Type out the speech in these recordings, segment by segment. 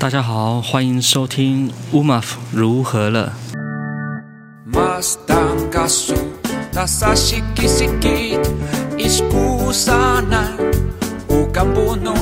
大家好，欢迎收听乌马夫如何了。Mas tangkasu tasa sikit-sikit Ispusanan Ukang punong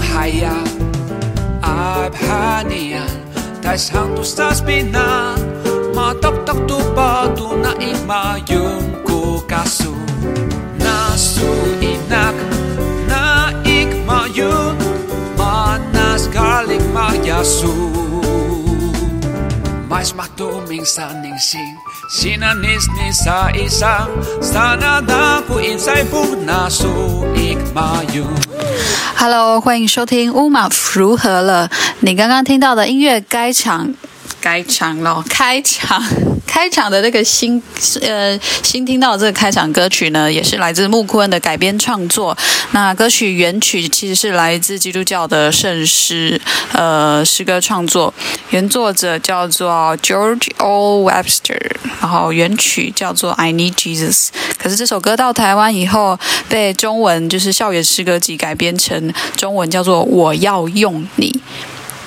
Hello，欢迎收听乌马如何了。你刚刚听到的音乐该场，开场咯，开场。开场的那个新呃新听到的这个开场歌曲呢，也是来自木库恩的改编创作。那歌曲原曲其实是来自基督教的圣诗呃诗歌创作，原作者叫做 George O. Webster，然后原曲叫做 I Need Jesus。可是这首歌到台湾以后，被中文就是校园诗歌集改编成中文叫做我要用你。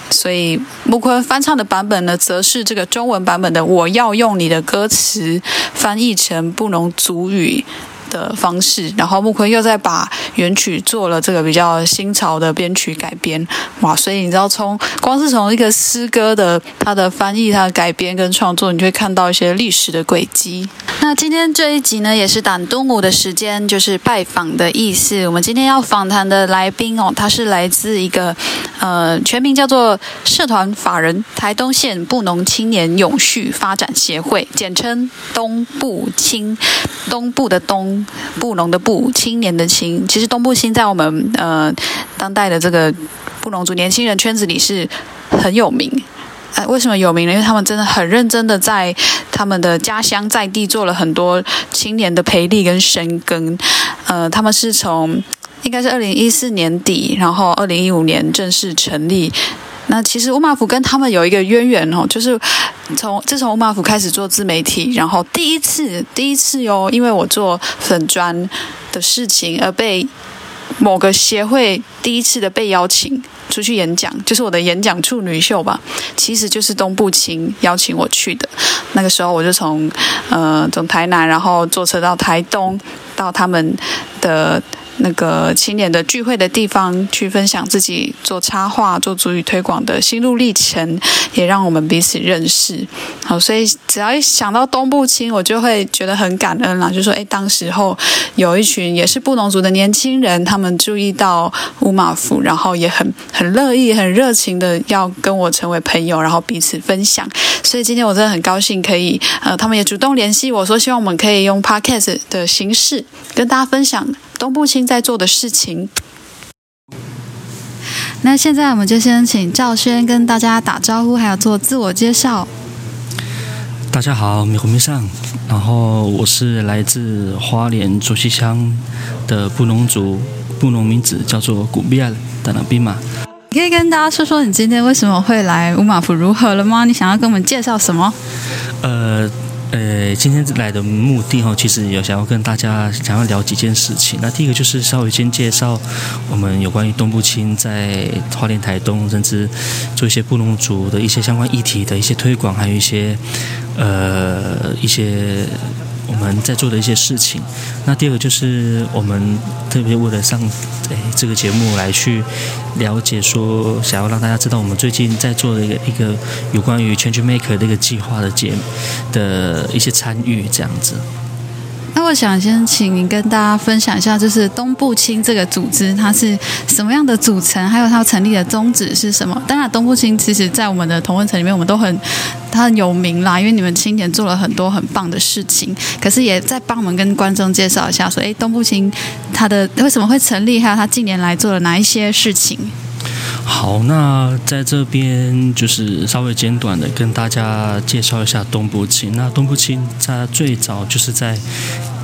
所以木坤翻唱的版本呢，则是这个中文版本的“我要用你的歌词”翻译成布农族语的方式，然后木坤又再把原曲做了这个比较新潮的编曲改编，哇！所以你知道从光是从一个诗歌的它的翻译、它的改编跟创作，你就会看到一些历史的轨迹。那今天这一集呢，也是党东午的时间，就是拜访的意思。我们今天要访谈的来宾哦，他是来自一个呃，全名叫做社团法人台东县布农青年永续发展协会，简称东部青。东部的东，布农的布，青年的青。其实东部青在我们呃当代的这个布农族年轻人圈子里是很有名。呃，为什么有名呢？因为他们真的很认真的在他们的家乡在地做了很多青年的培力跟深耕。呃，他们是从应该是二零一四年底，然后二零一五年正式成立。那其实乌马府跟他们有一个渊源哦，就是从自从乌马府开始做自媒体，然后第一次第一次哟，因为我做粉砖的事情而被某个协会第一次的被邀请出去演讲，就是我的演讲处女秀吧，其实就是东部青邀请我去的。那个时候我就从呃从台南，然后坐车到台东，到他们的。那个青年的聚会的地方，去分享自己做插画、做足语推广的心路历程，也让我们彼此认识。好，所以只要一想到东部青，我就会觉得很感恩啦。就说，哎，当时候有一群也是布农族的年轻人，他们注意到乌马府，然后也很很乐意、很热情的要跟我成为朋友，然后彼此分享。所以今天我真的很高兴，可以呃，他们也主动联系我说，希望我们可以用 podcast 的形式跟大家分享。东部青在做的事情。那现在我们就先请赵轩跟大家打招呼，还有做自我介绍。大家好，米红米上，然后我是来自花莲竹溪乡的布农族，布农名字叫做古比亚的那比马。你可以跟大家说说你今天为什么会来乌马府如何了吗？你想要跟我们介绍什么？呃。呃，今天来的目的哈，其实有想要跟大家想要聊几件事情。那第一个就是稍微先介绍我们有关于东部青在花莲台东，甚至做一些布农族的一些相关议题的一些推广，还有一些呃一些我们在做的一些事情。那第二个就是我们特别为了上诶这个节目来去了解，说想要让大家知道我们最近在做的一个一个有关于 Change Maker 的一个计划的节的一些参与，这样子。那我想先请您跟大家分享一下，就是东部青这个组织它是什么样的组成，还有它成立的宗旨是什么？当然，东部青其实在我们的同温层里面，我们都很它很有名啦，因为你们青年做了很多很棒的事情。可是也在帮我们跟观众介绍一下，说，哎，东部青它的为什么会成立，还有它近年来做了哪一些事情？好，那在这边就是稍微简短的跟大家介绍一下东部青。那东部青它最早就是在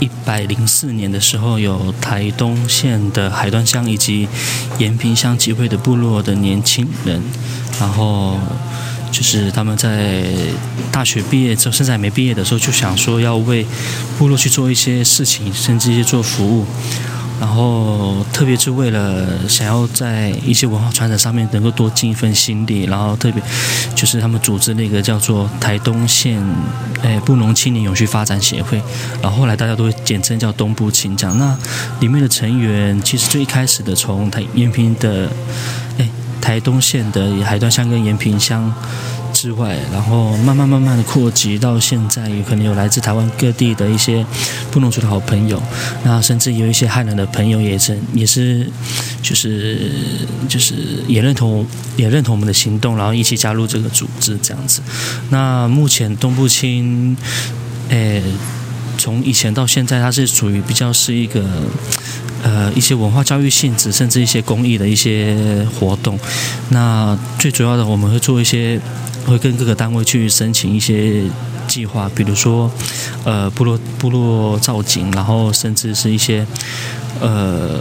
一百零四年的时候，有台东县的海端乡以及延平乡集会的部落的年轻人，然后就是他们在大学毕业之后，甚至还没毕业的时候，就想说要为部落去做一些事情，甚至一些做服务。然后特别是为了想要在一些文化传承上面能够多尽一份心力，然后特别就是他们组织那个叫做台东县诶布农青年永续发展协会，然后后来大家都简称叫东部青奖。那里面的成员其实最一开始的从台延平的诶台东县的海端乡跟延平乡。之外，然后慢慢慢慢的扩及到现在，有可能有来自台湾各地的一些布农族的好朋友，那甚至有一些汉人的朋友也是也是就是就是也认同也认同我们的行动，然后一起加入这个组织这样子。那目前东部青，诶，从以前到现在，它是属于比较是一个呃一些文化教育性质，甚至一些公益的一些活动。那最主要的，我们会做一些。会跟各个单位去申请一些计划，比如说，呃，部落部落造景，然后甚至是一些，呃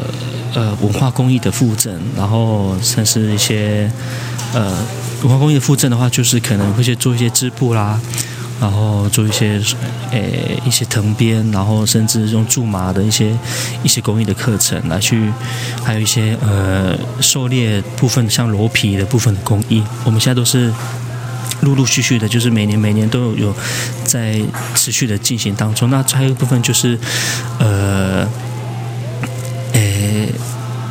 呃文化公益的附赠，然后甚至一些，呃文化公益的附赠的话，就是可能会去做一些织布啦，然后做一些，诶一些藤编，然后甚至用苎麻的一些一些工艺的课程来去，还有一些呃狩猎部分，像罗皮的部分的工艺，我们现在都是。陆陆续续的，就是每年每年都有在持续的进行当中。那还有一部分就是，呃，诶，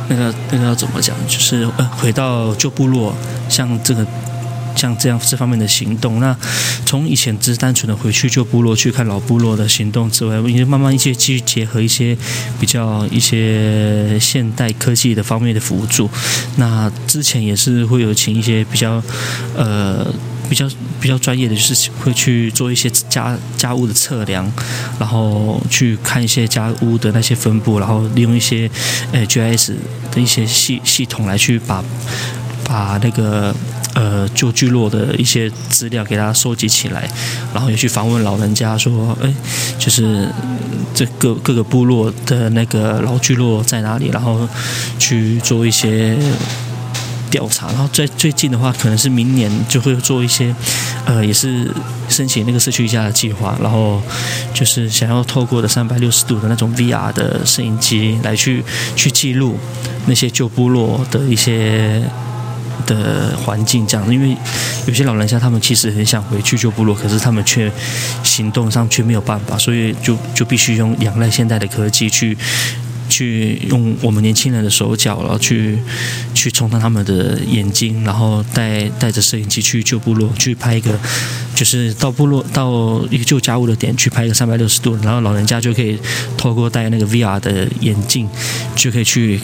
那个那个要怎么讲？就是呃，回到旧部落，像这个像这样这方面的行动。那从以前只是单纯的回去旧部落去看老部落的行动之外，因为慢慢一些继续结合一些比较一些现代科技的方面的辅助。那之前也是会有请一些比较呃。比较比较专业的就是会去做一些家家务的测量，然后去看一些家屋的那些分布，然后利用一些呃 GIS 的一些系系统来去把把那个呃旧聚落的一些资料给它收集起来，然后也去访问老人家说，哎，就是这各各个部落的那个老聚落在哪里，然后去做一些。调查，然后在最近的话，可能是明年就会做一些，呃，也是申请那个社区一家的计划，然后就是想要透过的三百六十度的那种 VR 的摄影机来去去记录那些旧部落的一些的环境，这样，因为有些老人家他们其实很想回去旧部落，可是他们却行动上却没有办法，所以就就必须用仰赖现代的科技去。去用我们年轻人的手脚，然后去去充当他们的眼睛，然后带带着摄影机去旧部落去拍一个，就是到部落到一个旧家务的点去拍一个三百六十度，然后老人家就可以透过戴那个 VR 的眼镜，就可以去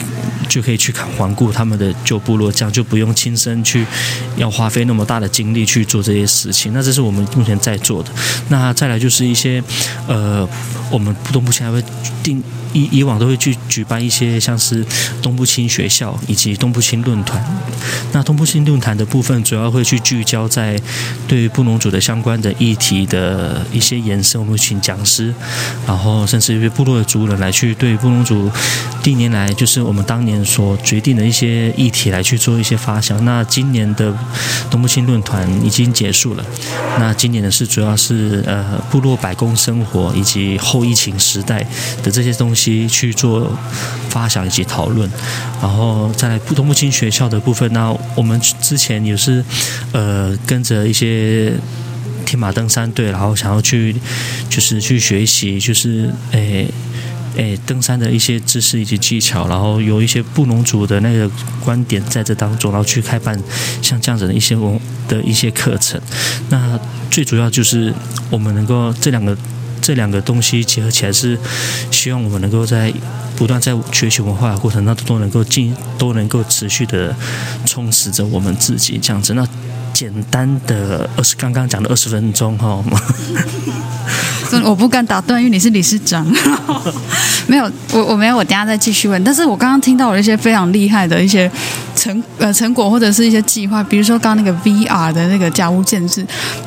就可以去看环顾他们的旧部落，这样就不用亲身去要花费那么大的精力去做这些事情。那这是我们目前在做的。那再来就是一些呃，我们东部现在会定。以以往都会去举办一些像是东部青学校以及东部青论坛。那东部青论坛的部分主要会去聚焦在对于布农族的相关的议题的一些延伸。我们请讲师，然后甚至于部落的族人来去对布农族历年来就是我们当年所决定的一些议题来去做一些发想。那今年的东部青论坛已经结束了。那今年的是主要是呃部落百工生活以及后疫情时代的这些东西。去做发想以及讨论，然后再来普通木青学校的部分。那我们之前也是呃跟着一些天马登山队，然后想要去就是去学习，就是诶诶登山的一些知识以及技巧，然后有一些布农族的那个观点在这当中，然后去开办像这样子的一些文的一些课程。那最主要就是我们能够这两个。这两个东西结合起来，是希望我们能够在不断在学习文化的过程当中，都能够进，都能够持续的充实着我们自己这样子。那简单的二十，刚刚讲的二十分钟 哈。我不敢打断，因为你是理事长。没有，我我没有，我等下再继续问。但是我刚刚听到了一些非常厉害的一些成呃成果，或者是一些计划，比如说刚刚那个 VR 的那个家屋建设，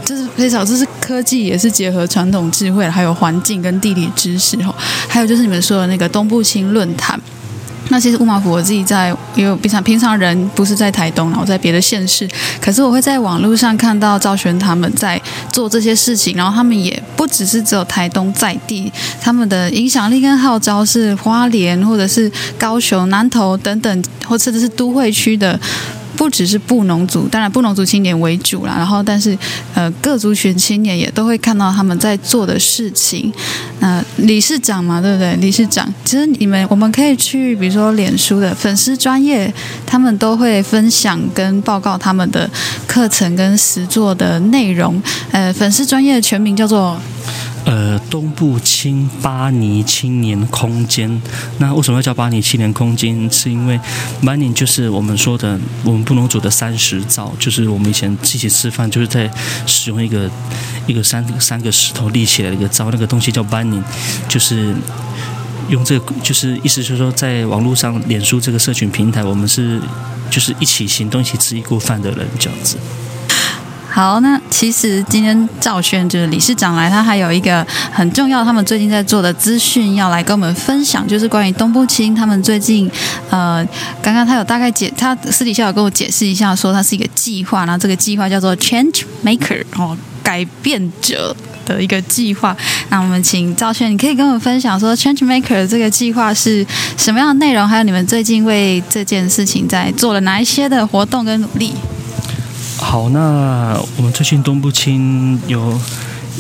这是非常，这是科技，也是结合传统智慧，还有环境跟地理知识哈。还有就是你们说的那个东部青论坛。那其实乌马府我自己在，因为平常平常人不是在台东，然后在别的县市，可是我会在网络上看到赵璇他们在做这些事情，然后他们也不只是只有台东在地，他们的影响力跟号召是花莲或者是高雄、南投等等，或甚至是都会区的。不只是布农族，当然布农族青年为主啦，然后但是呃各族群青年也都会看到他们在做的事情。那理事长嘛，对不对？理事长，其实你们我们可以去，比如说脸书的粉丝专业，他们都会分享跟报告他们的课程跟实作的内容。呃，粉丝专业的全名叫做。呃，东部青巴尼青年空间。那为什么要叫巴尼青年空间？是因为巴尼就是我们说的我们布农族的三十灶，就是我们以前一起吃饭就是在使用一个一个三三个石头立起来的一个灶，那个东西叫巴尼，就是用这个，就是意思就是说，在网络上脸书这个社群平台，我们是就是一起行动、一起吃一锅饭的人这样子。好，那其实今天赵轩就是理事长来，他还有一个很重要，他们最近在做的资讯要来跟我们分享，就是关于东部青他们最近，呃，刚刚他有大概解，他私底下有跟我解释一下，说它是一个计划，然后这个计划叫做 Change Maker，哦，改变者的一个计划。那我们请赵轩，你可以跟我们分享说 Change Maker 这个计划是什么样的内容，还有你们最近为这件事情在做了哪一些的活动跟努力。好，那我们最近东部青有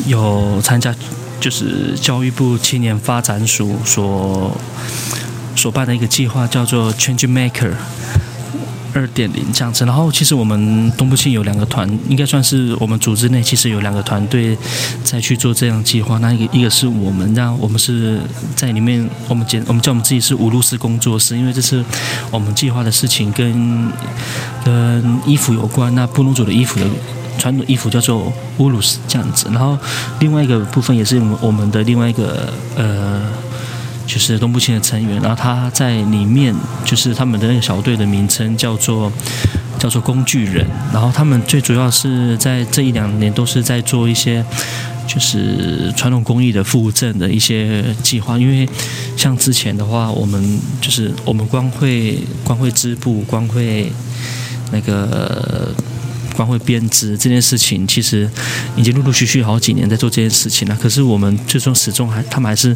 有参加，就是教育部青年发展署所所办的一个计划，叫做 Change Maker。二点零这样子，然后其实我们东部青有两个团，应该算是我们组织内其实有两个团队在去做这样计划。那一个一个是我们，让我们是在里面，我们简我们叫我们自己是五路斯工作室，因为这是我们计划的事情跟跟衣服有关。那布农族的衣服的传统衣服叫做乌鲁斯这样子，然后另外一个部分也是我们我们的另外一个呃。就是东部青的成员，然后他在里面，就是他们的那个小队的名称叫做叫做工具人，然后他们最主要是在这一两年都是在做一些就是传统工艺的复振的一些计划，因为像之前的话，我们就是我们光会光会织布，光会那个。光会编织这件事情，其实已经陆陆续续好几年在做这件事情了。可是我们最终始终还，他们还是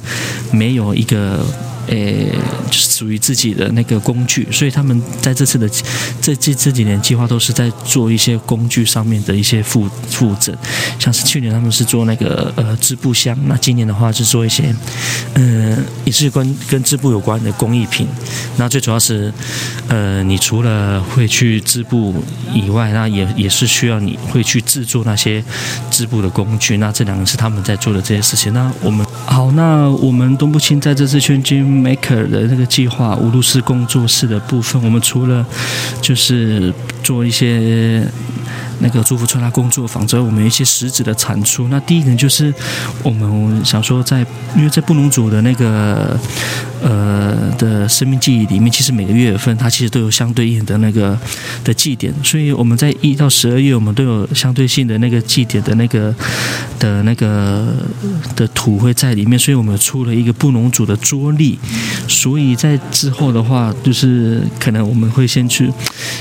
没有一个。诶，属于自己的那个工具，所以他们在这次的这这这几年计划都是在做一些工具上面的一些复复诊，像是去年他们是做那个呃织布箱，那今年的话是做一些嗯也是跟跟织布有关的工艺品。那最主要是呃你除了会去织布以外，那也也是需要你会去制作那些织布的工具。那这两个是他们在做的这些事情。那我们好，那我们东部青在这次圈 Maker 的那个计划，无论是工作室的部分，我们除了就是做一些。那个祝福穿拉工作坊，之后我们一些实质的产出。那第一点就是我们想说，在因为在布农族的那个呃的生命记忆里面，其实每个月份它其实都有相对应的那个的祭典，所以我们在一到十二月，我们都有相对性的那个祭典的那个的那个的土会在里面，所以我们出了一个布农族的桌历。所以在之后的话，就是可能我们会先去，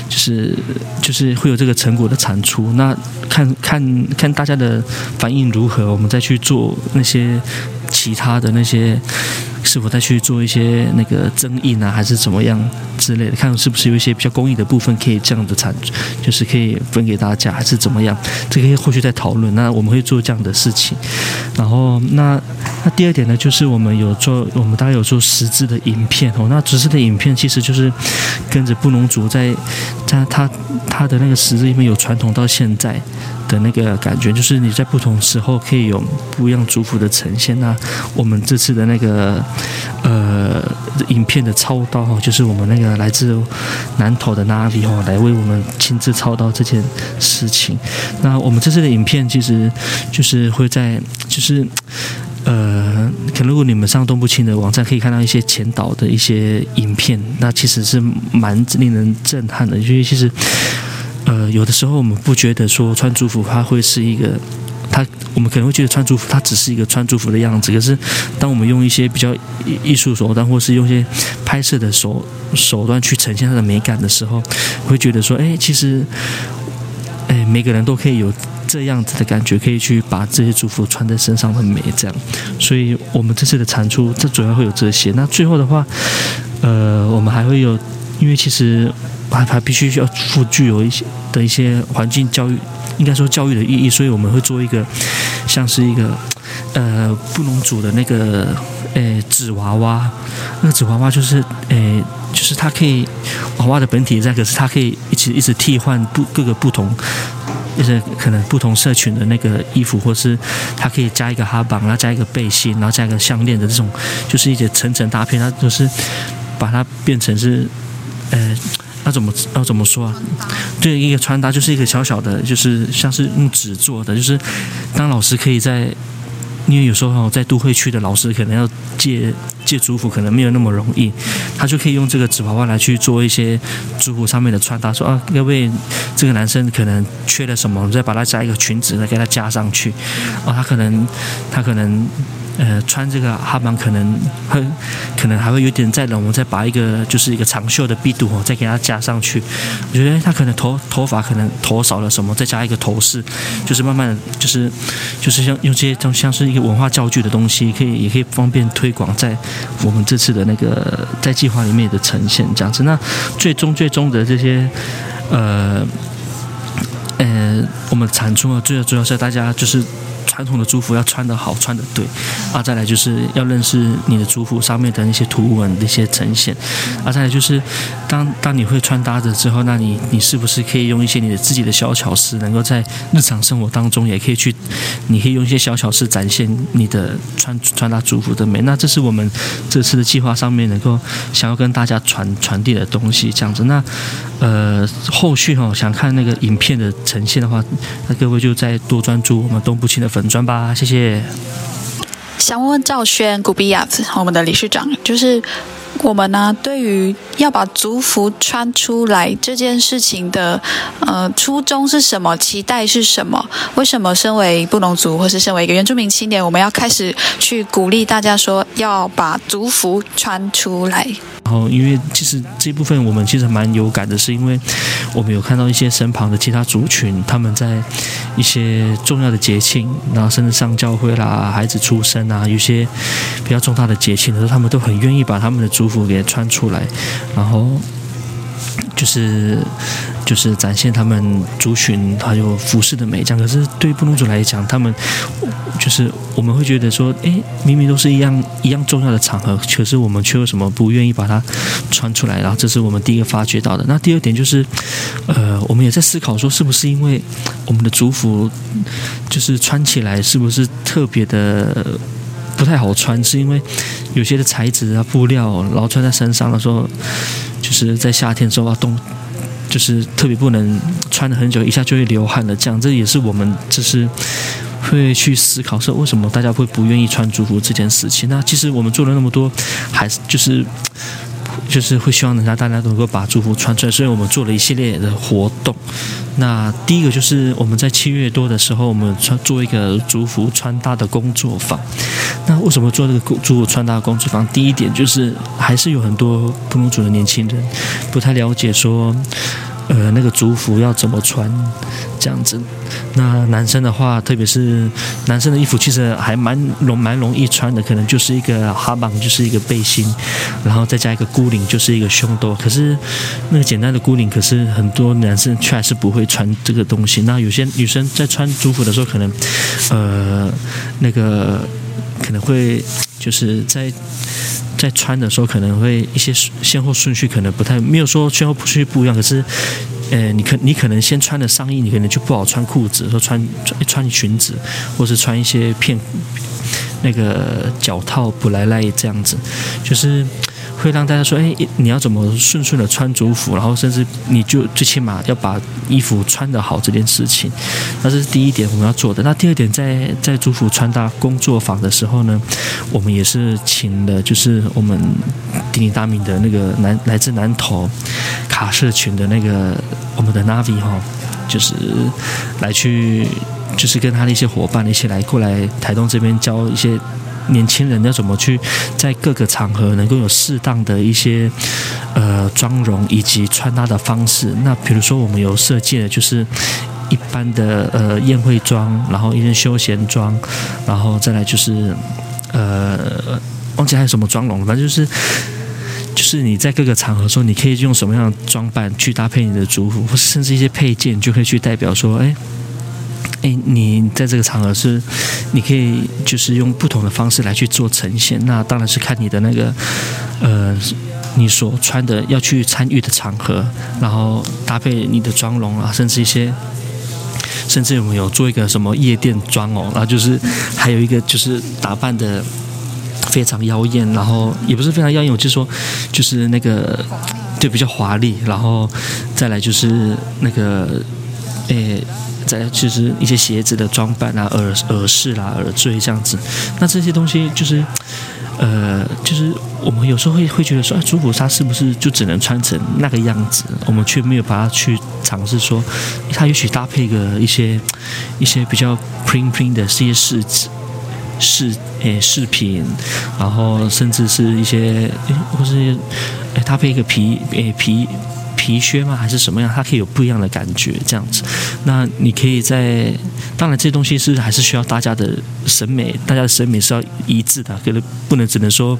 就是就是会有这个成果的产。出那看看看大家的反应如何，我们再去做那些其他的那些。是否再去做一些那个增印啊，还是怎么样之类的？看是不是有一些比较公益的部分可以这样的产，就是可以分给大家，还是怎么样？这个后续再讨论。那我们会做这样的事情。然后那那第二点呢，就是我们有做，我们大概有做实质的影片哦。那实质的影片其实就是跟着布农族在在他他的那个实质里面有传统到现在。的那个感觉，就是你在不同时候可以有不一样族服的呈现。那我们这次的那个呃影片的操刀哈，就是我们那个来自南投的 Navi 哈，来为我们亲自操刀这件事情。那我们这次的影片其实就是会在，就是呃，可如果你们上东部青的网站可以看到一些前导的一些影片，那其实是蛮令人震撼的，因为其实。呃，有的时候我们不觉得说穿族服它会是一个。他我们可能会觉得穿族服，它只是一个穿族服的样子。可是，当我们用一些比较艺术手段，或是用一些拍摄的手手段去呈现它的美感的时候，会觉得说，哎，其实，哎，每个人都可以有这样子的感觉，可以去把这些祝福穿在身上的美，这样。所以我们这次的产出，这主要会有这些。那最后的话，呃，我们还会有，因为其实还还必须要附具有一些的一些环境教育。应该说教育的意义，所以我们会做一个像是一个呃布农族的那个呃纸娃娃，那个纸娃娃就是呃就是它可以娃娃的本体在，可是它可以一直一直替换不各个不同，就是可能不同社群的那个衣服，或是它可以加一个哈绑，然后加一个背心，然后加一个项链的这种，就是一些层层搭配，它就是把它变成是呃。要怎么要怎么说啊？对，一个穿搭就是一个小小的，就是像是用纸做的，就是当老师可以在，因为有时候在都会区的老师可能要借借族服，可能没有那么容易，他就可以用这个纸娃娃来去做一些族服上面的穿搭。说啊，因为这个男生可能缺了什么，我们再把它加一个裙子再给他加上去。哦，他可能他可能。呃，穿这个哈邦可能会，可能还会有点再冷，我们再把一个就是一个长袖的臂度哦，再给它加上去。我觉得他可能头头发可能头少了什么，再加一个头饰，就是慢慢的就是就是像用这些种像是一个文化教具的东西，可以也可以方便推广在我们这次的那个在计划里面的呈现这样子。那最终最终的这些呃呃，我们产出啊，最主要是大家就是。传统的族服要穿得好，穿得对，啊，再来就是要认识你的族服上面的那些图文的一些呈现，啊，再来就是当当你会穿搭的之后，那你你是不是可以用一些你的自己的小巧思，能够在日常生活当中也可以去，你可以用一些小巧思展现你的穿穿搭族服的美。那这是我们这次的计划上面能够想要跟大家传传递的东西，这样子。那呃，后续哈想看那个影片的呈现的话，那各位就再多专注我们东部青的粉。砖吧，谢谢。想问问赵轩古比亚子，我们的理事长，就是我们呢，对于要把族服穿出来这件事情的，呃，初衷是什么？期待是什么？为什么身为布农族，或是身为一个原住民青年，我们要开始去鼓励大家说，要把族服穿出来？然后，因为其实这部分我们其实蛮有感的，是因为我们有看到一些身旁的其他族群，他们在一些重要的节庆，然后甚至上教会啦、孩子出生啊，有些比较重大的节庆的时候，他们都很愿意把他们的族服给穿出来，然后。就是就是展现他们族群还有服饰的美，这样。可是对布农族来讲，他们就是我们会觉得说，哎，明明都是一样一样重要的场合，可是我们却为什么不愿意把它穿出来？然后这是我们第一个发觉到的。那第二点就是，呃，我们也在思考说，是不是因为我们的族服就是穿起来是不是特别的不太好穿？是因为有些的材质啊、布料，然后穿在身上的时候。就是在夏天时候啊，动，就是特别不能穿的很久，一下就会流汗的。这样，这也是我们就是会去思考说，为什么大家会不愿意穿族服这件事情。那其实我们做了那么多，还是就是。就是会希望能让大家都能够把祝福传出来，所以我们做了一系列的活动。那第一个就是我们在七月多的时候，我们穿做一个祝福穿搭的工作坊。那为什么做这个祝福穿搭工作坊？第一点就是还是有很多不同族的年轻人不太了解说。呃，那个族服要怎么穿，这样子。那男生的话，特别是男生的衣服，其实还蛮容蛮容易穿的，可能就是一个哈绑，就是一个背心，然后再加一个箍领，就是一个胸兜。可是那个简单的箍领，可是很多男生却还是不会穿这个东西。那有些女生在穿族服的时候，可能呃那个可能会就是在。在穿的时候可能会一些先后顺序可能不太没有说先后顺序不一样，可是，呃，你可你可能先穿的上衣，你可能就不好穿裤子，说穿穿裙子，或是穿一些片那个脚套布来赖这样子，就是。会让大家说：“哎，你要怎么顺顺的穿族服？然后甚至你就最起码要把衣服穿得好这件事情，那这是第一点我们要做的。那第二点，在在族服穿搭工作坊的时候呢，我们也是请了，就是我们鼎鼎大名的那个南来自南投卡社群的那个我们的 Navi 哈，就是来去就是跟他的一些伙伴一起来过来台东这边教一些年轻人要怎么去在各个场合能够有适当的一些呃妆容以及穿搭的方式。那比如说我们有设计的就是一般的呃宴会装，然后一件休闲装，然后再来就是呃忘记还有什么妆容，反正就是。就是你在各个场合说，你可以用什么样的装扮去搭配你的族服，甚至一些配件，就可以去代表说，哎，哎，你在这个场合是，你可以就是用不同的方式来去做呈现。那当然是看你的那个，呃，你所穿的要去参与的场合，然后搭配你的妆容啊，甚至一些，甚至我们有做一个什么夜店妆哦，然后就是还有一个就是打扮的。非常妖艳，然后也不是非常妖艳，我就说，就是那个，就比较华丽，然后再来就是那个，诶，再就是一些鞋子的装扮啊，耳耳饰啦、耳坠这样子。那这些东西就是，呃，就是我们有时候会会觉得说，哎，主普纱是不是就只能穿成那个样子？我们却没有把它去尝试说，它也许搭配个一些一些比较 pring pring 的这些饰饰诶饰品，然后甚至是一些诶或是诶搭配一个皮诶皮皮靴吗？还是什么样？它可以有不一样的感觉，这样子。那你可以在当然这东西是还是需要大家的审美，大家的审美是要一致的，可能不能只能说。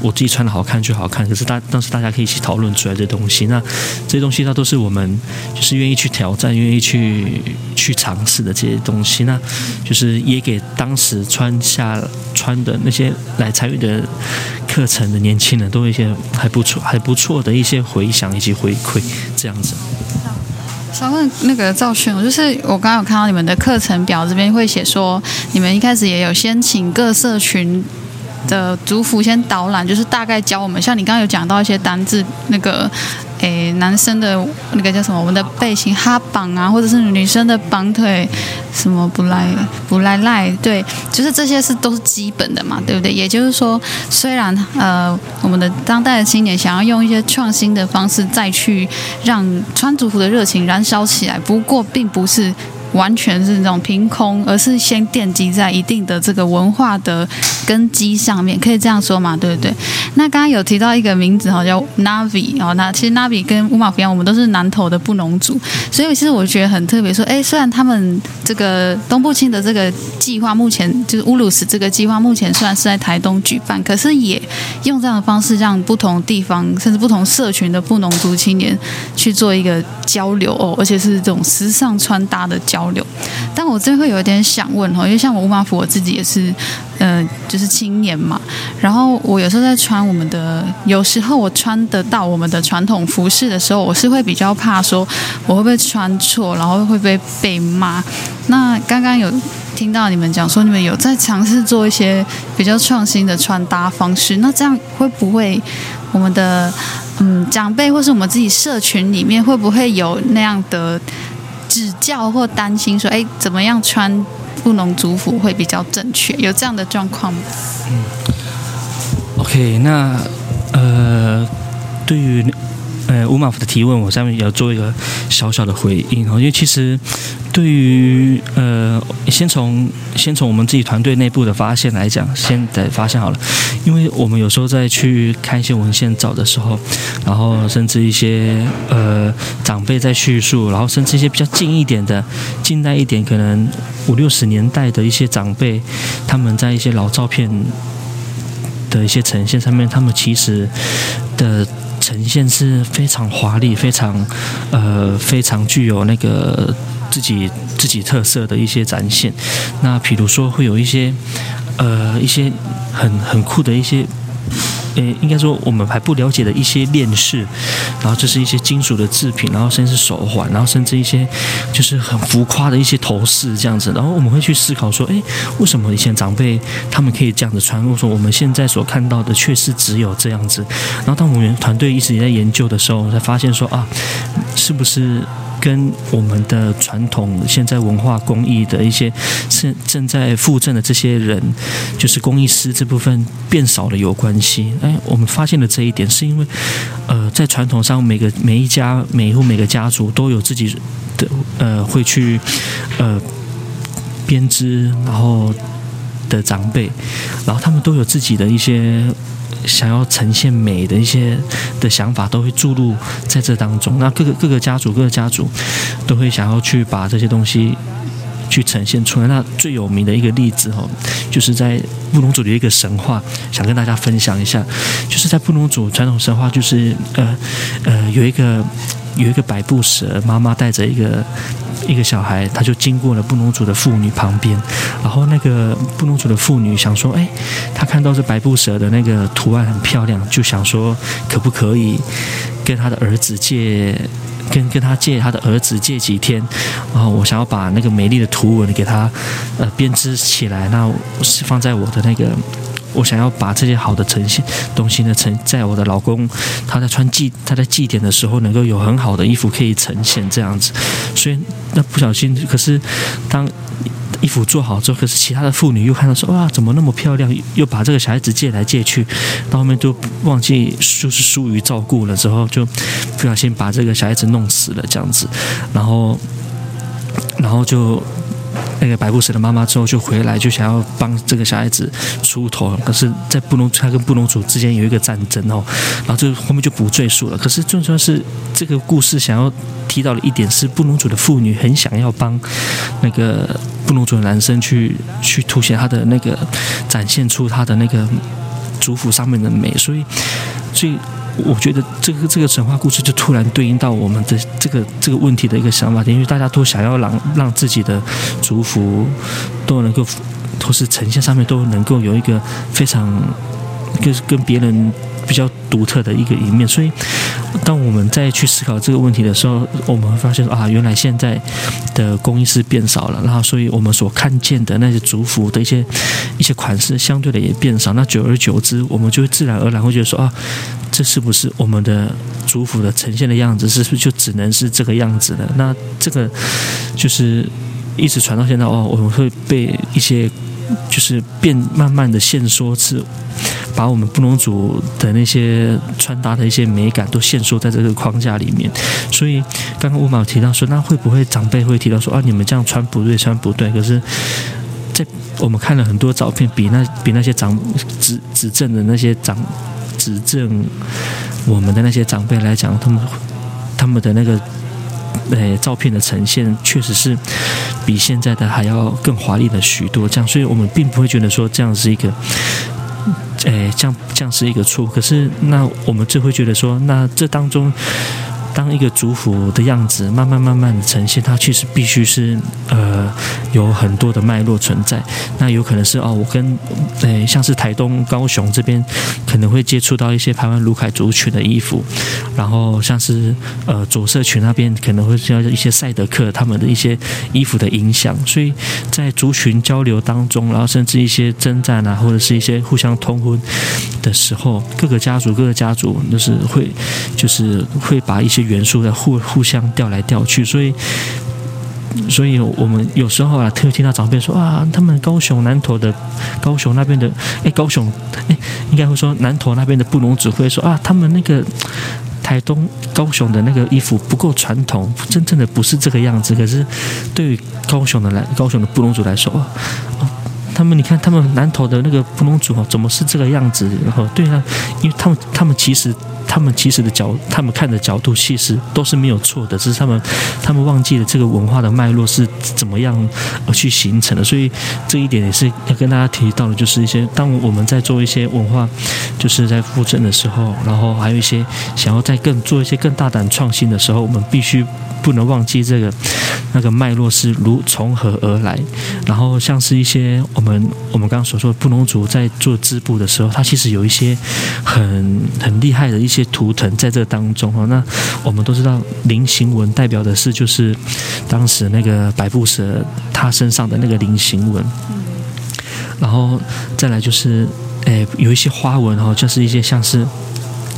我自己穿的好看就好看，可是大当时大家可以一起讨论出来这东西，那这些东西它都是我们就是愿意去挑战、愿意去去尝试的这些东西，那就是也给当时穿下穿的那些来参与的课程的年轻人都有一些还不错、还不错的一些回想以及回馈，这样子。想问那个赵迅，就是我刚刚有看到你们的课程表这边会写说，你们一开始也有先请各社群。的族服先导览，就是大概教我们，像你刚刚有讲到一些单字，那个，诶，男生的那个叫什么？我们的背心哈绑啊，或者是女生的绑腿，什么不赖不赖赖，对，就是这些是都是基本的嘛，对不对？也就是说，虽然呃，我们的当代的青年想要用一些创新的方式再去让穿族服的热情燃烧起来，不过并不是。完全是那种凭空，而是先奠基在一定的这个文化的根基上面，可以这样说嘛？对不对？那刚刚有提到一个名字哈，叫 Navi 哦，那其实 Navi 跟乌马一样，我们都是南投的布农族，所以其实我觉得很特别。说，哎，虽然他们这个东部青的这个计划目前就是乌鲁斯这个计划目前虽然是在台东举办，可是也用这样的方式让不同地方甚至不同社群的布农族青年去做一个交流哦，而且是这种时尚穿搭的交。交流，但我真会有一点想问哈，因为像我乌马府，我自己也是，呃，就是青年嘛。然后我有时候在穿我们的，有时候我穿得到我们的传统服饰的时候，我是会比较怕说我会不会穿错，然后会不会被骂。那刚刚有听到你们讲说，你们有在尝试做一些比较创新的穿搭方式，那这样会不会我们的嗯长辈或是我们自己社群里面会不会有那样的？指教或担心说，哎，怎么样穿布农族服会比较正确？有这样的状况吗？嗯，OK，那呃，对于。呃，乌马夫的提问，我下面也要做一个小小的回应哦。因为其实，对于呃，先从先从我们自己团队内部的发现来讲，先得发现好了。因为我们有时候在去看一些文献找的时候，然后甚至一些呃长辈在叙述，然后甚至一些比较近一点的、近代一点，可能五六十年代的一些长辈，他们在一些老照片的一些呈现上面，他们其实的。呈现是非常华丽、非常呃、非常具有那个自己自己特色的一些展现。那比如说，会有一些呃一些很很酷的一些。诶，应该说我们还不了解的一些链饰，然后这是一些金属的制品，然后甚至是手环，然后甚至一些就是很浮夸的一些头饰这样子。然后我们会去思考说，诶，为什么以前长辈他们可以这样子穿？或者说我们现在所看到的却是只有这样子？然后当我们团队一直也在研究的时候，才发现说啊，是不是？跟我们的传统现在文化工艺的一些正正在复振的这些人，就是工艺师这部分变少了有关系。哎，我们发现了这一点，是因为呃，在传统上每个每一家每一户每个家族都有自己的呃会去呃编织，然后的长辈，然后他们都有自己的一些想要呈现美的一些的想法，都会注入在这当中。那各个各个家族，各个家族都会想要去把这些东西。去呈现出来。那最有名的一个例子哦，就是在布农族的一个神话，想跟大家分享一下。就是在布农族传统神话，就是呃呃有一个有一个白布蛇，妈妈带着一个一个小孩，他就经过了布农族的妇女旁边，然后那个布农族的妇女想说，哎，他看到这白布蛇的那个图案很漂亮，就想说可不可以跟他的儿子借。跟跟他借他的儿子借几天，然后我想要把那个美丽的图文给他呃编织起来，那是放在我的那个，我想要把这些好的呈现东西呢呈在我的老公他在穿祭他在祭典的时候能够有很好的衣服可以呈现这样子，所以那不小心可是当。衣服做好之后，可是其他的妇女又看到说哇，怎么那么漂亮？又把这个小孩子借来借去，到后面就忘记就是疏于照顾了，之后就不小心把这个小孩子弄死了这样子，然后，然后就。那个白布什的妈妈之后就回来，就想要帮这个小孩子出头。可是，在布农他跟布农族之间有一个战争哦，然后就后面就不赘述了。可是，最重要是这个故事想要提到的一点是，布农族的妇女很想要帮那个布农族的男生去去凸显他的那个，展现出他的那个族服上面的美。所以，所以。我觉得这个这个神话故事就突然对应到我们的这个这个问题的一个想法，因为大家都想要让让自己的族服都能够，或是呈现上面都能够有一个非常跟跟别人。比较独特的一个一面，所以当我们再去思考这个问题的时候，我们会发现啊，原来现在的工艺师变少了，然后所以我们所看见的那些族服的一些一些款式，相对的也变少。那久而久之，我们就会自然而然会觉得说啊，这是不是我们的族服的呈现的样子，是不是就只能是这个样子的？那这个就是一直传到现在哦，我们会被一些就是变慢慢的限缩是。把我们布农族的那些穿搭的一些美感都限缩在这个框架里面，所以刚刚吴毛提到说，那会不会长辈会提到说啊，你们这样穿不对，穿不对？可是，在我们看了很多照片，比那比那些长执执政的那些长执政我们的那些长辈来讲，他们他们的那个呃照片的呈现，确实是比现在的还要更华丽的许多。这样，所以我们并不会觉得说这样是一个。诶，这样这样是一个错，可是那我们就会觉得说，那这当中。当一个族服的样子慢慢慢慢的呈现，它其实必须是呃有很多的脉络存在。那有可能是哦，我跟诶像是台东、高雄这边可能会接触到一些台湾卢凯族群的衣服，然后像是呃左社群那边可能会需要一些赛德克他们的一些衣服的影响。所以在族群交流当中，然后甚至一些征战啊，或者是一些互相通婚的时候，各个家族各个家族就是会就是会把一些。元素在互互相调来调去，所以，所以我们有时候啊，特别听到长辈说啊，他们高雄南投的高雄那边的，哎，高雄，哎，应该会说南投那边的布农指挥说啊，他们那个台东高雄的那个衣服不够传统，真正的不是这个样子。可是对于高雄的来高雄的布农族来说，哦，他们你看他们南投的那个布农族哦，怎么是这个样子？然后对啊，因为他们他们其实。他们其实的角，他们看的角度其实都是没有错的，只是他们他们忘记了这个文化的脉络是怎么样而去形成的。所以这一点也是要跟大家提到的，就是一些当我们在做一些文化，就是在复振的时候，然后还有一些想要在更做一些更大胆创新的时候，我们必须不能忘记这个那个脉络是如从何而来。然后像是一些我们我们刚刚所说的布农族在做织布的时候，它其实有一些很很厉害的一些。些图腾在这当中哈，那我们都知道菱形纹代表的是就是当时那个百步蛇它身上的那个菱形纹，然后再来就是诶有一些花纹哈，就是一些像是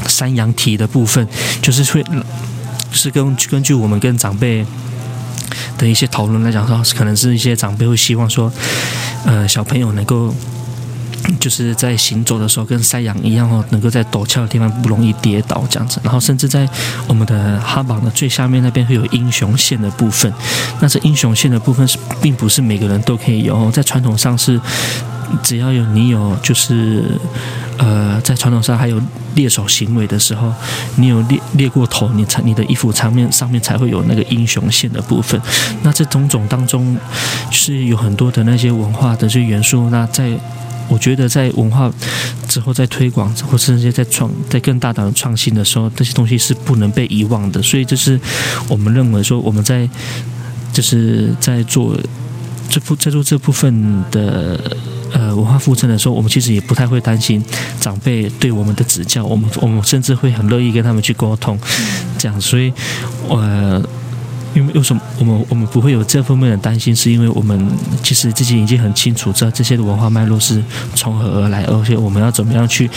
山羊体的部分，就是会是根根据我们跟长辈的一些讨论来讲说，可能是一些长辈会希望说，呃小朋友能够。就是在行走的时候跟山羊一样哦，能够在陡峭的地方不容易跌倒这样子。然后甚至在我们的哈榜的最下面那边会有英雄线的部分。那这英雄线的部分是并不是每个人都可以有，在传统上是只要有你有就是呃在传统上还有猎手行为的时候，你有猎猎过头，你才你的衣服上面上面才会有那个英雄线的部分。那这种种当中是有很多的那些文化的这些元素。那在我觉得在文化之后在推广，或甚至在创在更大胆的创新的时候，这些东西是不能被遗忘的。所以这是我们认为说我们在就是在做这部在做这部分的呃文化复振的时候，我们其实也不太会担心长辈对我们的指教，我们我们甚至会很乐意跟他们去沟通，这样。所以呃。因为为什么我们我们不会有这方面的担心？是因为我们其实自己已经很清楚，知道这些的文化脉络是从何而来，而且我们要怎么样去，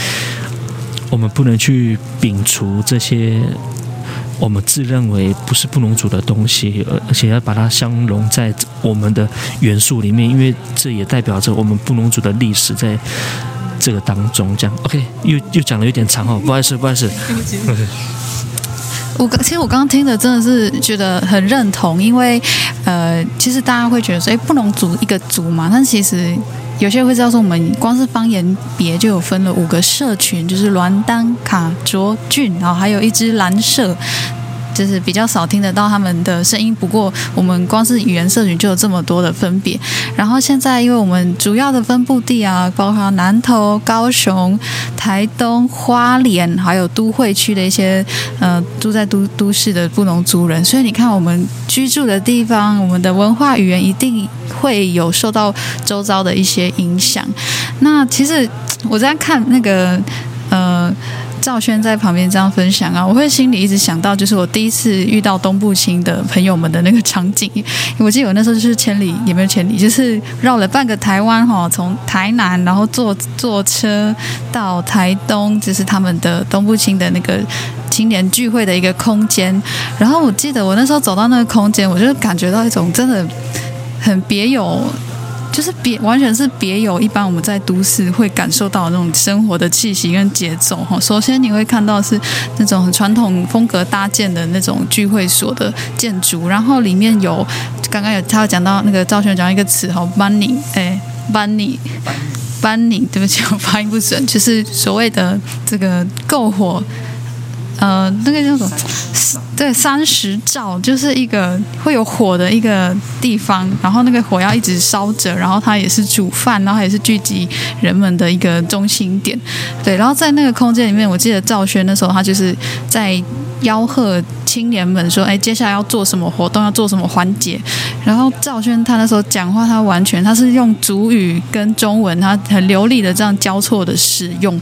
我们不能去摒除这些我们自认为不是布农族的东西，而而且要把它相融在我们的元素里面，因为这也代表着我们布农族的历史在这个当中。这样，OK，又又讲的有点长哦，不好意思，不好意思。我其实我刚刚听的真的是觉得很认同，因为呃，其实大家会觉得说，哎，不能组一个组嘛，但其实有些人会知道说，我们光是方言别就有分了五个社群，就是栾丹、卡卓俊，然后还有一支蓝色。就是比较少听得到他们的声音，不过我们光是语言社群就有这么多的分别。然后现在，因为我们主要的分布地啊，包括南投、高雄、台东、花莲，还有都会区的一些呃住在都都市的布农族人，所以你看我们居住的地方，我们的文化语言一定会有受到周遭的一些影响。那其实我在看那个呃。赵轩在旁边这样分享啊，我会心里一直想到，就是我第一次遇到东部青的朋友们的那个场景。我记得我那时候就是千里也没有千里，就是绕了半个台湾哈，从台南然后坐坐车到台东，就是他们的东部青的那个青年聚会的一个空间。然后我记得我那时候走到那个空间，我就感觉到一种真的很别有。就是别完全是别有一般我们在都市会感受到那种生活的气息跟节奏哈。首先你会看到是那种很传统风格搭建的那种聚会所的建筑，然后里面有刚刚有他有讲到那个赵轩讲一个词哈，money，哎，money，money，对不起 我发音不准，就是所谓的这个篝火。呃，那个叫什么？对，三十兆就是一个会有火的一个地方，然后那个火要一直烧着，然后它也是煮饭，然后也是聚集人们的一个中心点。对，然后在那个空间里面，我记得赵轩那时候他就是在。吆喝青年们说：“哎，接下来要做什么活动？要做什么环节？”然后赵轩他那时候讲话，他完全他是用主语跟中文，他很流利的这样交错的使用。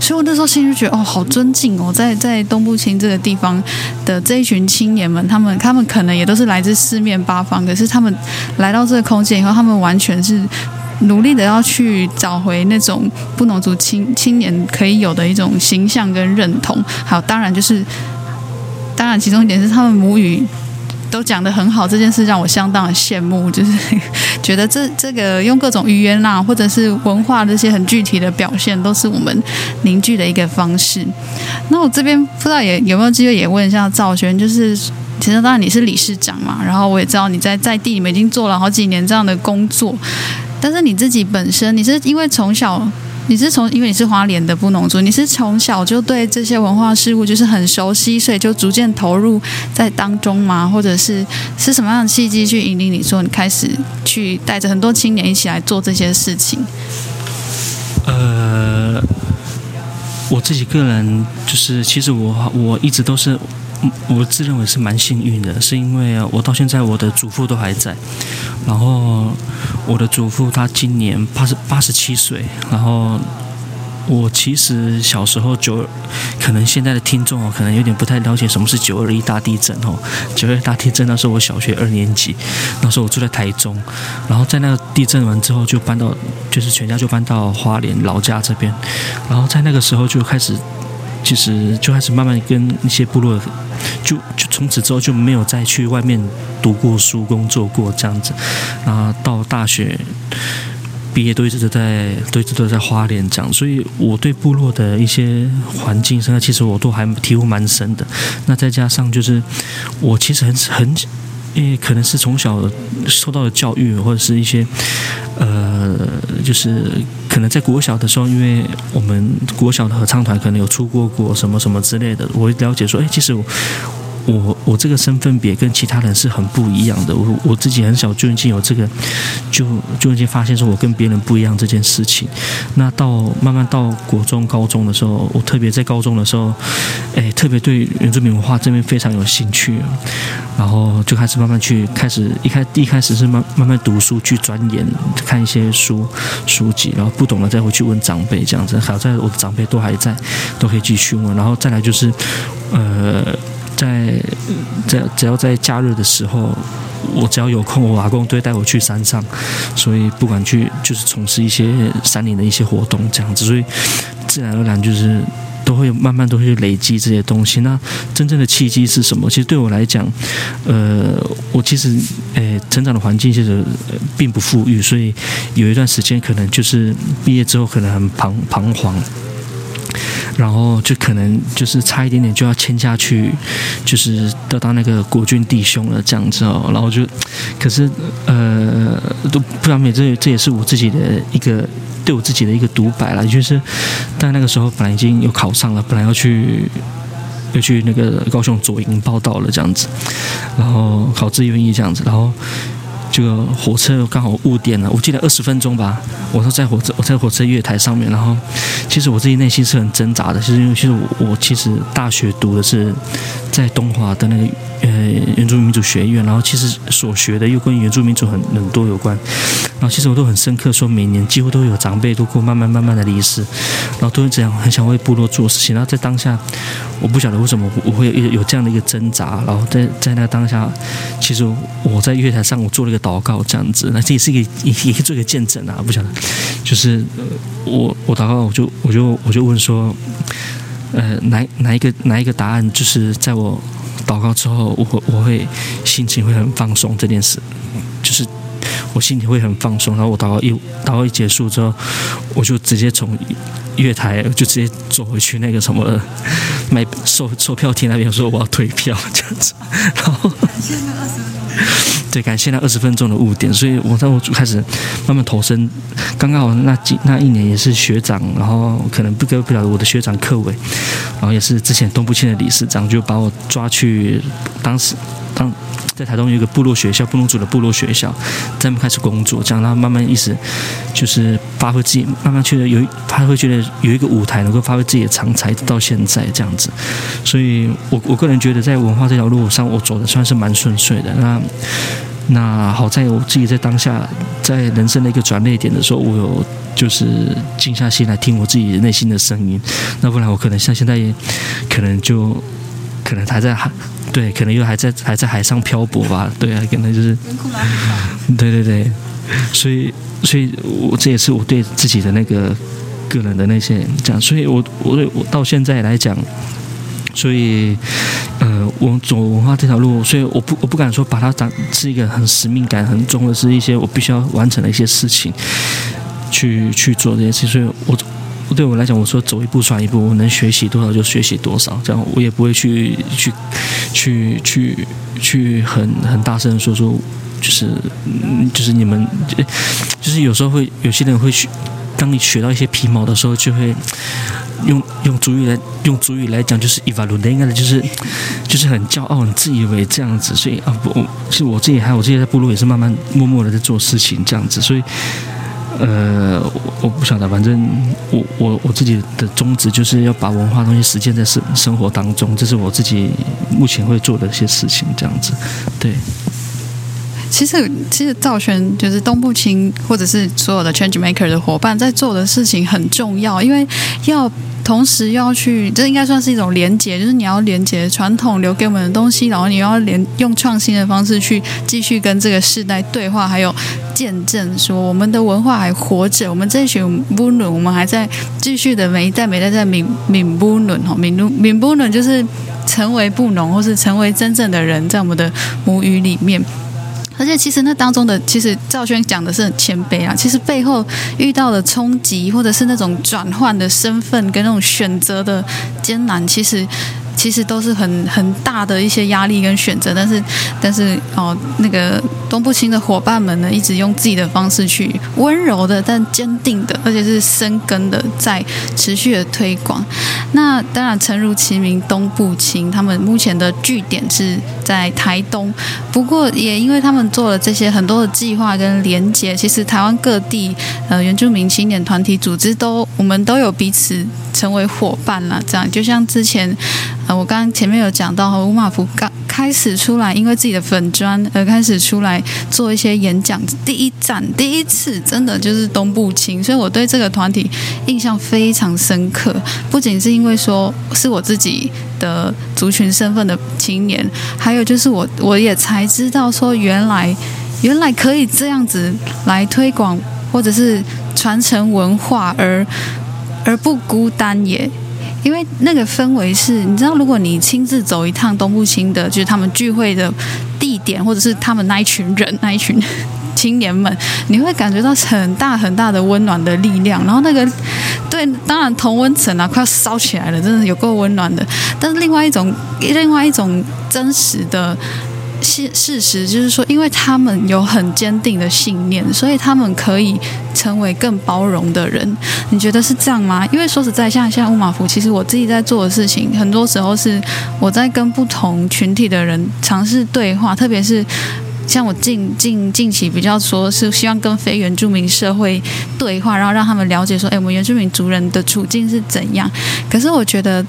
所以我那时候心里就觉得，哦，好尊敬哦，在在东部青这个地方的这一群青年们，他们他们可能也都是来自四面八方，可是他们来到这个空间以后，他们完全是努力的要去找回那种不农族青青年可以有的一种形象跟认同。还有，当然就是。当然，其中一点是他们母语都讲得很好，这件事让我相当的羡慕。就是 觉得这这个用各种语言啦，或者是文化这些很具体的表现，都是我们凝聚的一个方式。那我这边不知道也有没有机会也问一下赵轩，就是其实当然你是理事长嘛，然后我也知道你在在地里面已经做了好几年这样的工作，但是你自己本身你是因为从小。你是从因为你是花莲的布农族，你是从小就对这些文化事物就是很熟悉，所以就逐渐投入在当中吗？或者是是什么样的契机去引领你说你开始去带着很多青年一起来做这些事情？呃，我自己个人就是，其实我我一直都是。我自认为是蛮幸运的，是因为我到现在我的祖父都还在，然后我的祖父他今年八十八十七岁，然后我其实小时候九，可能现在的听众哦，可能有点不太了解什么是九二一大地震哦。九二大地震那时候我小学二年级，那时候我住在台中，然后在那个地震完之后就搬到，就是全家就搬到花莲老家这边，然后在那个时候就开始。其实就开始慢慢跟一些部落，就就从此之后就没有再去外面读过书、工作过这样子。然后到大学毕业都一直都在都一直都在花莲讲，所以我对部落的一些环境生态，其实我都还体悟蛮深的。那再加上就是我其实很很。因为可能是从小受到的教育，或者是一些呃，就是可能在国小的时候，因为我们国小的合唱团可能有出过国什么什么之类的，我了解说，哎，其实我。我我这个身份别跟其他人是很不一样的。我我自己很小就已经有这个，就就已经发现说我跟别人不一样这件事情。那到慢慢到国中、高中的时候，我特别在高中的时候，哎，特别对原住民文化这边非常有兴趣，然后就开始慢慢去开始一开一开始是慢慢慢读书去钻研，看一些书书籍，然后不懂了再回去问长辈这样子。好在我的长辈都还在，都可以继续问。然后再来就是，呃。在在只要在假日的时候，我只要有空，我阿公都会带我去山上，所以不管去就是从事一些山林的一些活动这样子，所以自然而然就是都会慢慢都会累积这些东西。那真正的契机是什么？其实对我来讲，呃，我其实诶成长的环境其实并不富裕，所以有一段时间可能就是毕业之后可能很彷彷徨。然后就可能就是差一点点就要签下去，就是得到那个国军弟兄了这样子哦。然后就，可是呃都不知道没这这也是我自己的一个对我自己的一个独白了，就是但那个时候本来已经有考上了，本来要去要去那个高雄左营报道了这样子，然后考志愿役这样子，然后。这个火车刚好误点了，我记得二十分钟吧。我说在火车，我在火车月台上面，然后其实我自己内心是很挣扎的，其实因为其实我我其实大学读的是在东华的那个。呃，原住民族学院，然后其实所学的又跟原住民族很很多有关，然后其实我都很深刻，说每年几乎都有长辈都过慢慢慢慢的离世，然后都是这样，很想为部落做事情。然后在当下，我不晓得为什么我会有有这样的一个挣扎，然后在在那当下，其实我在月台上我做了一个祷告，这样子，那这也是一个也也可以做一个见证啊，不晓得，就是我我祷告，我就我就我就问说，呃，哪哪一个哪一个答案，就是在我。祷告之后，我我会心情会很放松。这件事就是我心情会很放松。然后我祷告一祷告一结束之后，我就直接从月台就直接走回去那个什么卖售售票厅那边说我要退票这样子。然后 对，感谢那二十分钟的误点。所以我在我开始慢慢投身。刚刚好那几那一年也是学长，然后可能不得不了我的学长课伟。然后也是之前东部庆的理事长，就把我抓去，当时当在台东有一个部落学校，部落组的部落学校，在开始工作，这样他慢慢意思就是发挥自己，慢慢觉得有，他会觉得有一个舞台能够发挥自己的长才，到现在这样子。所以我我个人觉得，在文化这条路上，我走的算是蛮顺遂的。那那好在我自己在当下，在人生的一个转捩点的时候，我有。就是静下心来听我自己内心的声音，那不然我可能像现在，可能就可能还在海，对，可能又还在还在海上漂泊吧，对啊，可能就是，对对对，所以所以我这也是我对自己的那个个人的那些讲，所以我我我到现在来讲，所以呃，我走文化这条路，所以我不我不敢说把它当是一个很使命感很重的，是一些我必须要完成的一些事情。去去做这件事情，所以我对我来讲，我说走一步算一步，我能学习多少就学习多少，这样我也不会去去去去去很很大声的说说，就是就是你们就是有时候会有些人会学，当你学到一些皮毛的时候，就会用用主语来用主语来讲，就是伊瓦鲁内的，就是就是很骄傲、很自以为这样子，所以啊，不，其实我自己还有我自己在部落也是慢慢默默的在做事情这样子，所以。呃，我不晓得，反正我我我自己的宗旨就是要把文化东西实践在生生活当中，这是我自己目前会做的一些事情，这样子，对。其实，其实赵轩就是东部青，或者是所有的 Change Maker 的伙伴在做的事情很重要，因为要同时要去，这应该算是一种连接，就是你要连接传统留给我们的东西，然后你要连用创新的方式去继续跟这个世代对话，还有见证说我们的文化还活着，我们这群布伦，我们还在继续的每一代每一代在闽闽布伦哈，闽布闽布伦就是成为布农，或是成为真正的人，在我们的母语里面。而且其实那当中的，其实赵轩讲的是很谦卑啊。其实背后遇到的冲击，或者是那种转换的身份跟那种选择的艰难，其实。其实都是很很大的一些压力跟选择，但是但是哦，那个东部青的伙伴们呢，一直用自己的方式去温柔的但坚定的，而且是深耕的在持续的推广。那当然，诚如其名，东部青他们目前的据点是在台东，不过也因为他们做了这些很多的计划跟连接，其实台湾各地呃原住民青年团体组织都我们都有彼此成为伙伴了。这样就像之前。啊，我刚刚前面有讲到，吴马福刚开始出来，因为自己的粉砖而开始出来做一些演讲。第一站，第一次，真的就是东部青，所以我对这个团体印象非常深刻。不仅是因为说是我自己的族群身份的青年，还有就是我我也才知道说，原来原来可以这样子来推广或者是传承文化，而而不孤单也。因为那个氛围是，你知道，如果你亲自走一趟东部青的，就是他们聚会的地点，或者是他们那一群人、那一群青年们，你会感觉到很大很大的温暖的力量。然后那个，对，当然同温层啊，快要烧起来了，真的有够温暖的。但是另外一种，另外一种真实的。事事实就是说，因为他们有很坚定的信念，所以他们可以成为更包容的人。你觉得是这样吗？因为说实在，像像乌马福，其实我自己在做的事情，很多时候是我在跟不同群体的人尝试对话，特别是像我近近近期比较说是希望跟非原住民社会对话，然后让他们了解说，哎，我们原住民族人的处境是怎样。可是我觉得，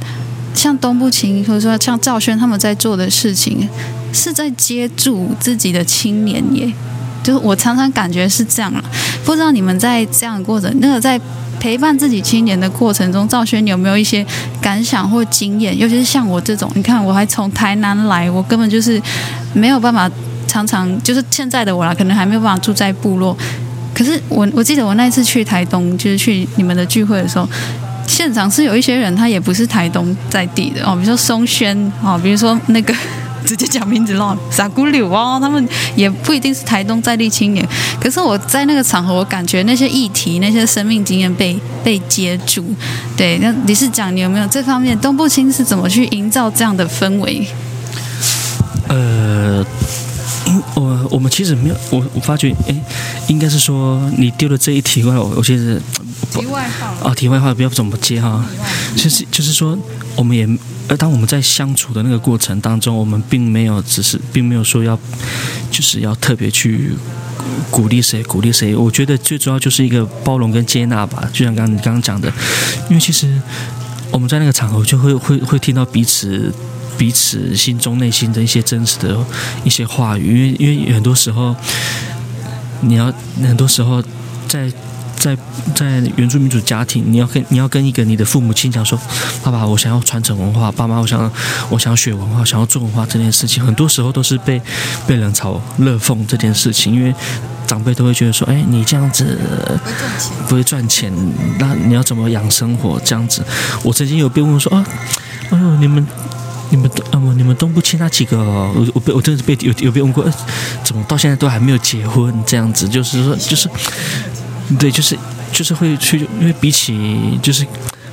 像东部琴，或者说像赵轩他们在做的事情。是在接住自己的青年耶，就是我常常感觉是这样了。不知道你们在这样的过程，那个在陪伴自己青年的过程中，赵轩有没有一些感想或经验？尤其是像我这种，你看我还从台南来，我根本就是没有办法常常就是现在的我啦，可能还没有办法住在部落。可是我我记得我那一次去台东，就是去你们的聚会的时候，现场是有一些人，他也不是台东在地的哦，比如说松轩哦，比如说那个。直接讲名字咯，傻姑柳哦，他们也不一定是台东在地青年，可是我在那个场合，我感觉那些议题、那些生命经验被被接住。对，那你是讲，你有没有这方面？东部青是怎么去营造这样的氛围？呃，因我我们其实没有，我我发觉，哎，应该是说你丢了这一题，我我其实题外话哦，题外话不要怎么接哈，就是就是说，我们也。而当我们在相处的那个过程当中，我们并没有只是，并没有说要，就是要特别去鼓励谁，鼓励谁。我觉得最主要就是一个包容跟接纳吧。就像刚刚你刚刚讲的，因为其实我们在那个场合就会会会听到彼此彼此心中内心的一些真实的一些话语。因为因为很多时候，你要很多时候在。在在原住民族家庭，你要跟你要跟一个你的父母亲讲说，爸爸，我想要传承文化，爸妈，我想我想要学文化，想要做文化这件事情，很多时候都是被被人嘲热讽这件事情，因为长辈都会觉得说，哎，你这样子不会赚钱，那你要怎么养生活？这样子，我曾经有被问说，啊，哎呦，你们你们东你们东部亲那几个，我我被我真的是被有有被问过，怎么到现在都还没有结婚？这样子，就是说，就是。对，就是就是会去，因为比起就是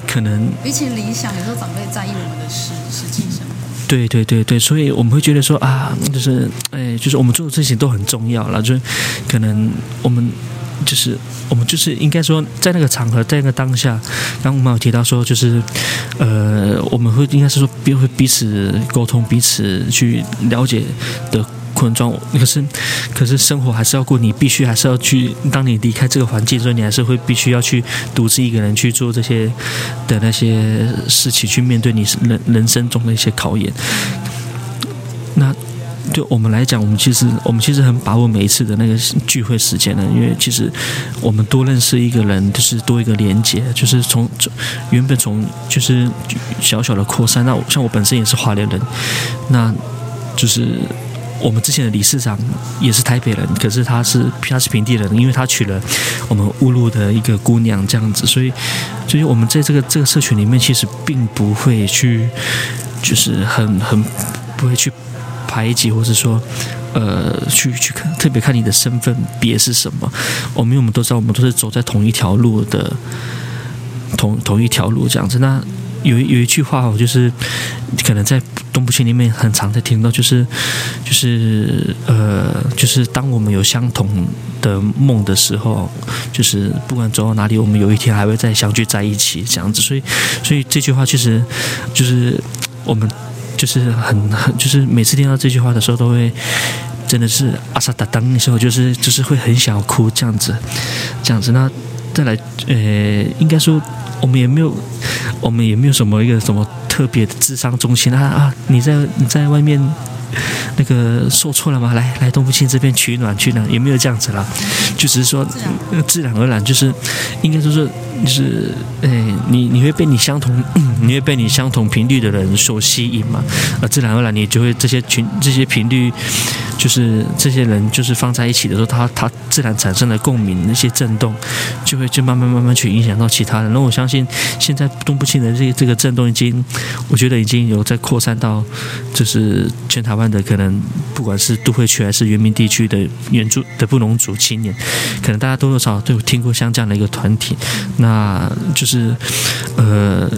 可能比起理想，有时候长辈在意我们的实实际生活。对对对对，所以我们会觉得说啊，就是哎，就是我们做的事情都很重要了，就是可能我们就是我们就是应该说在那个场合，在那个当下，刚刚我们有提到说，就是呃，我们会应该是说彼会彼此沟通，彼此去了解的。困状，可是，可是生活还是要过，你必须还是要去。当你离开这个环境之后，你还是会必须要去独自一个人去做这些的那些事情，去面对你人人生中的一些考验。那对我们来讲，我们其实我们其实很把握每一次的那个聚会时间的，因为其实我们多认识一个人，就是多一个连接，就是从原本从就是小小的扩散。那像我本身也是华联人，那就是。我们之前的理事长也是台北人，可是他是他是平地人，因为他娶了我们乌路的一个姑娘这样子，所以，所以我们在这个这个社群里面，其实并不会去，就是很很不会去排挤，或者说，呃，去去看，特别看你的身份别是什么。我们因为我们都知道，我们都是走在同一条路的，同同一条路这样子。那有有一句话哦，就是可能在东部区里面很常在听到，就是就是呃，就是当我们有相同的梦的时候，就是不管走到哪里，我们有一天还会再相聚在一起这样子。所以，所以这句话其实就是我们就是很很就是每次听到这句话的时候，都会真的是阿萨达当的时候，就是就是会很想要哭这样子，这样子。那再来，呃，应该说。我们也没有，我们也没有什么一个什么特别的智商中心啊啊！你在你在外面那个受错了吗？来来东福庆这边取暖取暖，也没有这样子啦，就只是说自然而然，就是应该说是就是哎，你你会被你相同，你会被你相同频率的人所吸引嘛？呃，自然而然你就会这些群这些频率。就是这些人，就是放在一起的时候，他他自然产生了共鸣，那些震动就会就慢慢慢慢去影响到其他人。那我相信，现在东部青的这这个震动已经，我觉得已经有在扩散到，就是全台湾的可能，不管是都会区还是原民地区的原住的布农族青年，可能大家多多少少都有听过像这样的一个团体，那那就是呃。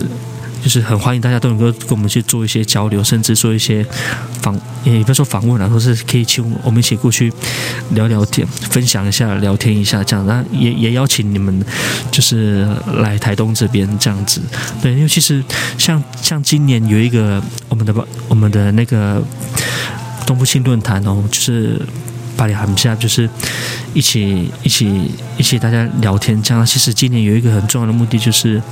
就是很欢迎大家都能够跟我们去做一些交流，甚至做一些访，也不要说访问了，或是可以请我们一起过去聊聊天，分享一下，聊天一下这样。然后也也邀请你们，就是来台东这边这样子。对，因为其实像像今年有一个我们的我们的那个东部庆论坛哦，就是巴黎海下，就是一起一起一起大家聊天这样。其实今年有一个很重要的目的就是。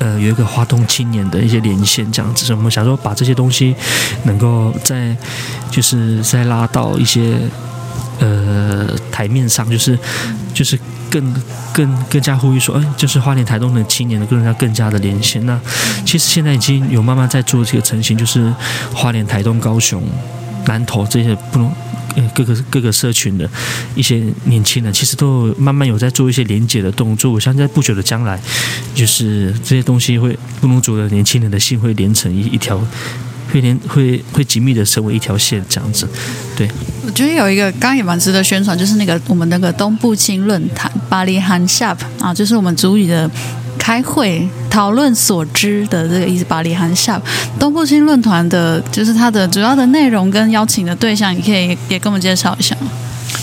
呃，有一个华东青年的一些连线，这样子，我们想说把这些东西能够在，就是再拉到一些呃台面上，就是就是更更更加呼吁说，哎，就是花莲台东的青年能更加更加的连线。那其实现在已经有慢慢在做这个成型，就是花莲台东高雄南投这些不能。各个各个社群的一些年轻人，其实都慢慢有在做一些连接的动作。我相信在不久的将来，就是这些东西会不能族的年轻人的心会连成一一条，会连会会紧密的成为一条线这样子。对，我觉得有一个刚刚也蛮值得宣传，就是那个我们那个东部青论坛巴黎韩 shop 啊，就是我们主语的。开会讨论所知的这个意思，巴黎韩夏东部新论坛的，就是它的主要的内容跟邀请的对象，你可以也跟我们介绍一下。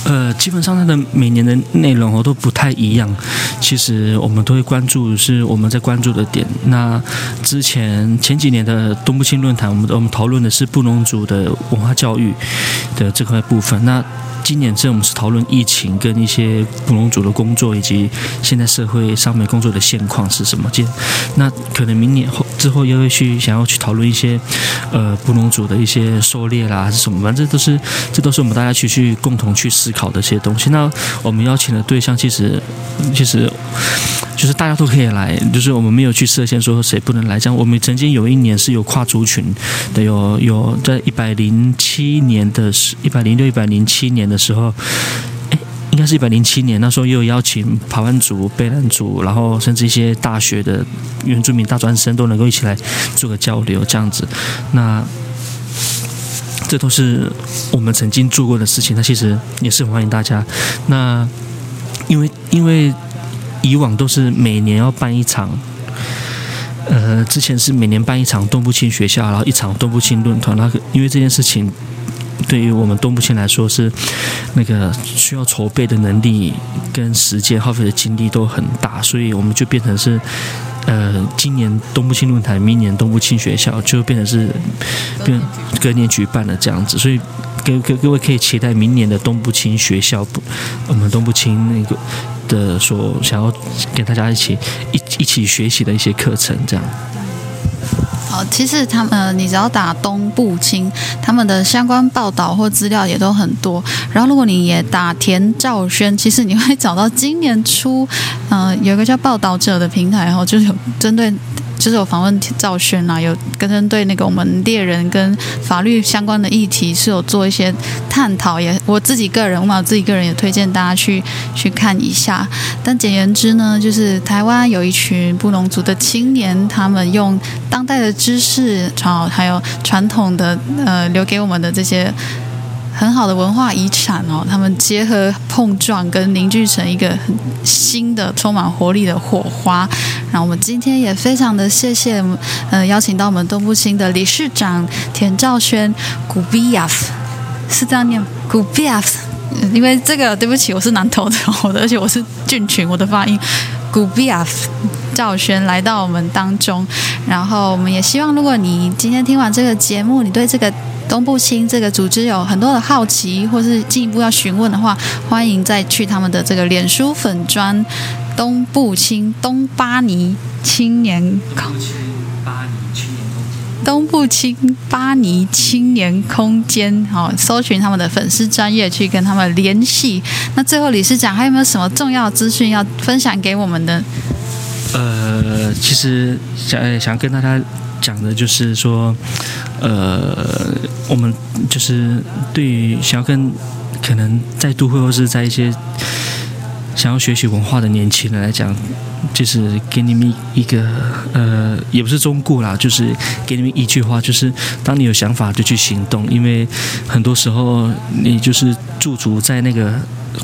呃，基本上它的每年的内容哦都不太一样。其实我们都会关注是我们在关注的点。那之前前几年的东部青论坛，我们我们讨论的是布农族的文化教育的这块部分。那今年这我们是讨论疫情跟一些布农族的工作，以及现在社会上面工作的现况是什么。今那可能明年后之后又会去想要去讨论一些呃布农族的一些狩猎啦，还是什么，反正都是这都是我们大家去去共同去思考的一些东西。那我们邀请的对象其实其实就是大家都可以来，就是我们没有去设限说谁不能来。这样我们曾经有一年是有跨族群的，有有在一百零七年的时一百零六、一百零七年的。时候，哎，应该是一百零七年，那时候又邀请排湾族、贝兰族，然后甚至一些大学的原住民大专生都能够一起来做个交流，这样子。那这都是我们曾经做过的事情，那其实也是欢迎大家。那因为因为以往都是每年要办一场，呃，之前是每年办一场东部青学校，然后一场东部青论坛，那个因为这件事情。对于我们东部青来说，是那个需要筹备的能力跟时间耗费的精力都很大，所以我们就变成是，呃，今年东部青论坛，明年东部青学校就变成是变隔年举办了这样子，所以各各各位可以期待明年的东部青学校，我们东部青那个的所想要跟大家一起一一起学习的一些课程这样。其实他们，你只要打东部青，他们的相关报道或资料也都很多。然后，如果你也打田兆轩，其实你会找到今年初，嗯，有一个叫报道者的平台，然后就是有针对。就是有访问赵轩啊，有跟针对那个我们猎人跟法律相关的议题是有做一些探讨，也我自己个人，我自己个人也推荐大家去去看一下。但简言之呢，就是台湾有一群布农族的青年，他们用当代的知识，然后还有传统的呃留给我们的这些很好的文化遗产哦，他们结合碰撞跟凝聚成一个很新的、充满活力的火花。然后我们今天也非常的谢谢，呃，邀请到我们东部青的理事长田兆轩古比亚夫，是这样念古比亚夫。因为这个，对不起，我是南投的，而且我是俊群，我的发音古比亚。赵轩来到我们当中，然后我们也希望，如果你今天听完这个节目，你对这个东部青这个组织有很多的好奇，或是进一步要询问的话，欢迎再去他们的这个脸书粉专东部青东巴尼青年。东东部青巴尼青年空间，好，搜寻他们的粉丝专业去跟他们联系。那最后理事长还有没有什么重要资讯要分享给我们的？呃，其实想想跟大家讲的就是说，呃，我们就是对于想要跟可能在都会或是在一些想要学习文化的年轻人来讲。就是给你们一个呃，也不是忠告啦，就是给你们一句话，就是当你有想法就去行动，因为很多时候你就是驻足在那个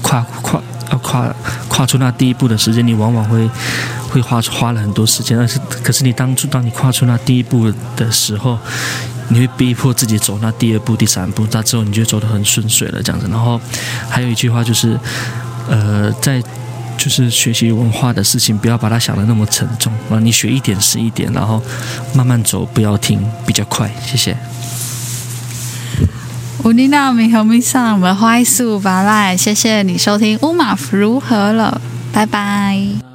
跨跨要跨跨出那第一步的时间，你往往会会花花了很多时间，但是可是你当初当你跨出那第一步的时候，你会逼迫自己走那第二步、第三步，那之后你就走得很顺遂了这样子。然后还有一句话就是，呃，在。就是学习文化的事情，不要把它想的那么沉重啊！你学一点是一点，然后慢慢走，不要停，比较快。谢谢。乌尼娜米和米桑，我们欢速巴赖，谢谢你收听乌马如何了，拜拜。